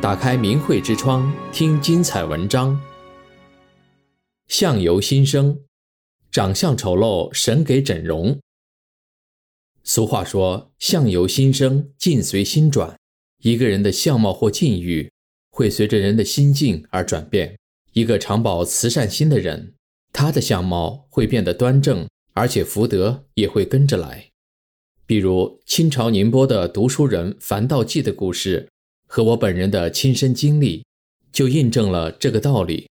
打开明慧之窗，听精彩文章。相由心生，长相丑陋，神给整容。俗话说：“相由心生，境随心转。”一个人的相貌或境遇，会随着人的心境而转变。一个常保慈善心的人，他的相貌会变得端正，而且福德也会跟着来。比如清朝宁波的读书人樊道济的故事。和我本人的亲身经历，就印证了这个道理。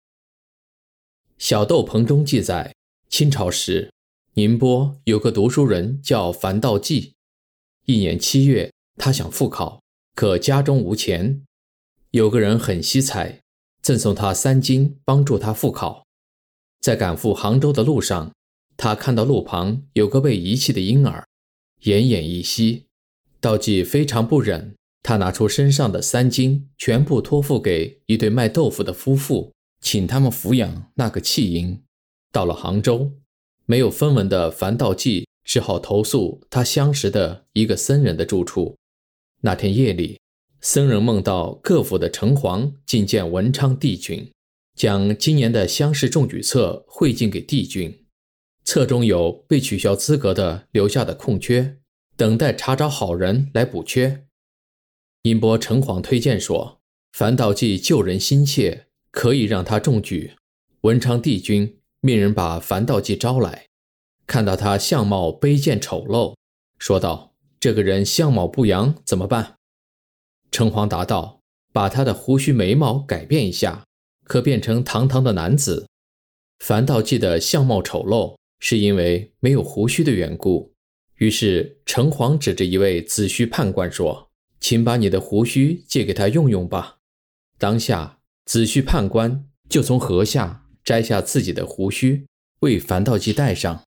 小豆棚中记载，清朝时，宁波有个读书人叫樊道济。一年七月，他想复考，可家中无钱。有个人很惜才，赠送他三金，帮助他复考。在赶赴杭州的路上，他看到路旁有个被遗弃的婴儿，奄奄一息。道济非常不忍。他拿出身上的三金，全部托付给一对卖豆腐的夫妇，请他们抚养那个弃婴。到了杭州，没有分文的樊道济只好投宿他相识的一个僧人的住处。那天夜里，僧人梦到各府的城隍觐见文昌帝君，将今年的乡试中举册汇进给帝君，册中有被取消资格的留下的空缺，等待查找好人来补缺。宁波城隍推荐说：“樊道济救人心切，可以让他中举。”文昌帝君命人把樊道济招来，看到他相貌卑贱丑陋，说道：“这个人相貌不扬，怎么办？”城隍答道：“把他的胡须眉毛改变一下，可变成堂堂的男子。”樊道济的相貌丑陋，是因为没有胡须的缘故。于是城隍指着一位子虚判官说。请把你的胡须借给他用用吧。当下，子虚判官就从颌下摘下自己的胡须，为樊道济戴上。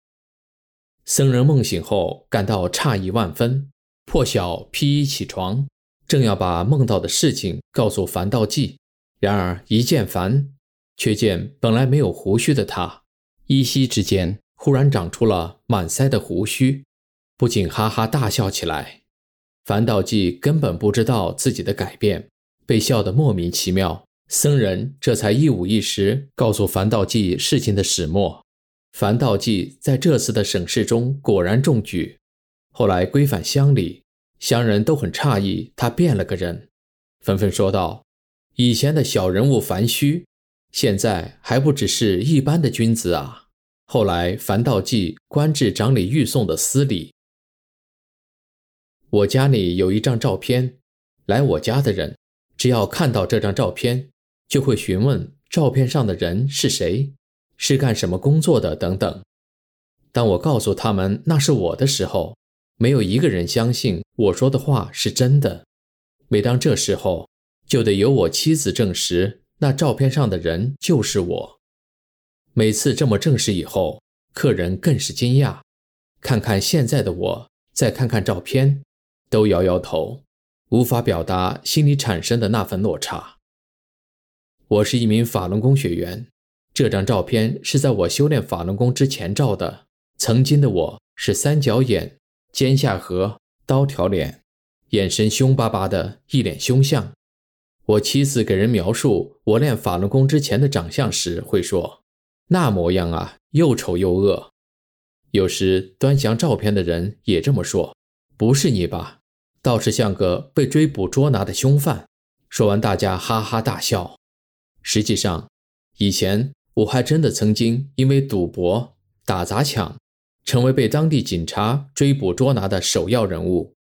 僧人梦醒后，感到诧异万分，破晓披衣起床，正要把梦到的事情告诉樊道济，然而一见樊，却见本来没有胡须的他，依稀之间忽然长出了满腮的胡须，不禁哈哈大笑起来。樊道济根本不知道自己的改变，被笑得莫名其妙。僧人这才一五一十告诉樊道济事情的始末。樊道济在这次的省试中果然中举，后来归返乡里，乡人都很诧异他变了个人，纷纷说道：“以前的小人物樊须，现在还不只是一般的君子啊！”后来樊道济官至掌理御送的司礼。我家里有一张照片，来我家的人只要看到这张照片，就会询问照片上的人是谁，是干什么工作的等等。当我告诉他们那是我的时候，没有一个人相信我说的话是真的。每当这时候，就得由我妻子证实那照片上的人就是我。每次这么证实以后，客人更是惊讶，看看现在的我，再看看照片。都摇摇头，无法表达心里产生的那份落差。我是一名法轮功学员，这张照片是在我修炼法轮功之前照的。曾经的我是三角眼、尖下颌、刀条脸，眼神凶巴巴的，一脸凶相。我妻子给人描述我练法轮功之前的长相时，会说：“那模样啊，又丑又恶。”有时端详照片的人也这么说。不是你吧？倒是像个被追捕捉拿的凶犯。说完，大家哈哈大笑。实际上，以前我还真的曾经因为赌博、打砸抢，成为被当地警察追捕捉拿的首要人物。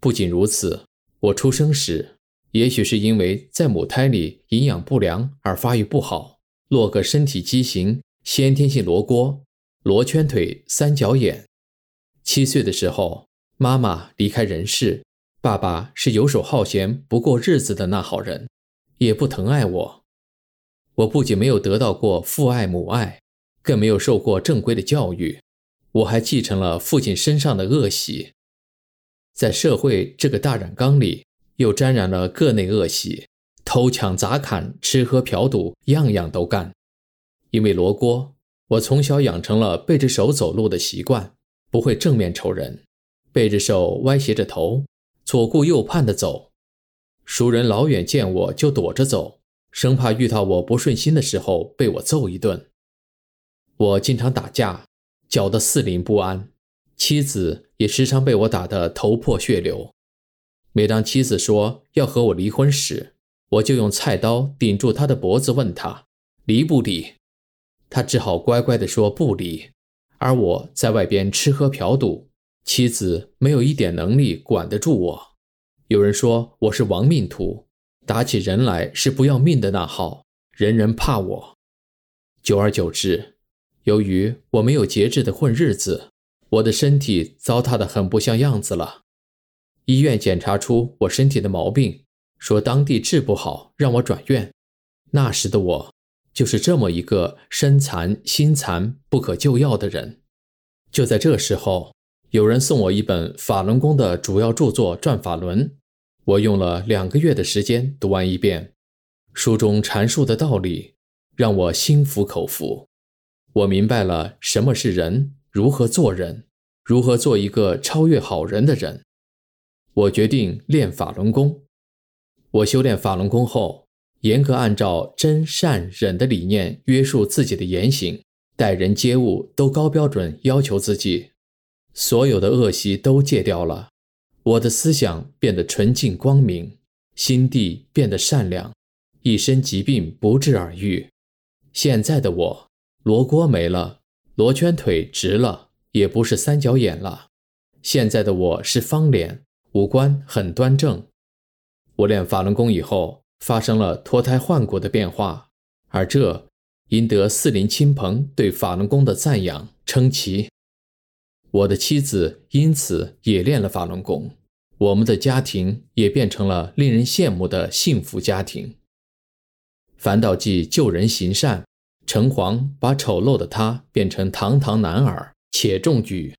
不仅如此，我出生时，也许是因为在母胎里营养不良而发育不好，落个身体畸形、先天性罗锅、罗圈腿、三角眼。七岁的时候。妈妈离开人世，爸爸是游手好闲、不过日子的那号人，也不疼爱我。我不仅没有得到过父爱母爱，更没有受过正规的教育，我还继承了父亲身上的恶习，在社会这个大染缸里，又沾染了各类恶习，偷抢砸砍、吃喝嫖赌，样样都干。因为罗锅，我从小养成了背着手走路的习惯，不会正面瞅人。背着手，歪斜着头，左顾右盼地走。熟人老远见我就躲着走，生怕遇到我不顺心的时候被我揍一顿。我经常打架，搅得四邻不安，妻子也时常被我打得头破血流。每当妻子说要和我离婚时，我就用菜刀顶住她的脖子，问她离不离。她只好乖乖地说不离。而我在外边吃喝嫖赌，妻子没有一点能力管得住我。有人说我是亡命徒，打起人来是不要命的那号，人人怕我。久而久之，由于我没有节制的混日子，我的身体糟蹋得很不像样子了。医院检查出我身体的毛病，说当地治不好，让我转院。那时的我就是这么一个身残心残、不可救药的人。就在这时候，有人送我一本法轮功的主要著作《转法轮》，我用了两个月的时间读完一遍。书中阐述的道理让我心服口服。我明白了什么是人，如何做人，如何做一个超越好人的人。我决定练法轮功。我修炼法轮功后，严格按照真善忍的理念约束自己的言行，待人接物都高标准要求自己，所有的恶习都戒掉了。我的思想变得纯净光明，心地变得善良，一身疾病不治而愈。现在的我。罗锅没了，罗圈腿直了，也不是三角眼了。现在的我是方脸，五官很端正。我练法轮功以后，发生了脱胎换骨的变化，而这赢得四邻亲朋对法轮功的赞扬称奇。我的妻子因此也练了法轮功，我们的家庭也变成了令人羡慕的幸福家庭。樊岛记救人行善。城隍把丑陋的他变成堂堂男儿，且中举。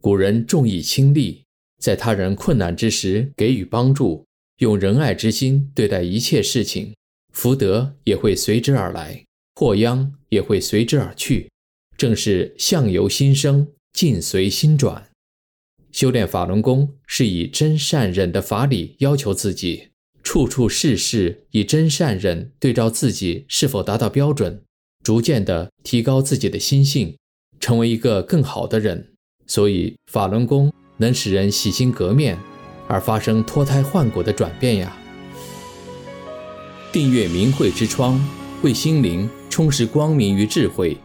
古人重义轻利，在他人困难之时给予帮助，用仁爱之心对待一切事情，福德也会随之而来，祸殃也会随之而去。正是相由心生，境随心转。修炼法轮功是以真善忍的法理要求自己，处处事事以真善忍对照自己是否达到标准。逐渐地提高自己的心性，成为一个更好的人。所以法轮功能使人洗心革面，而发生脱胎换骨的转变呀。订阅明慧之窗，为心灵充实光明与智慧。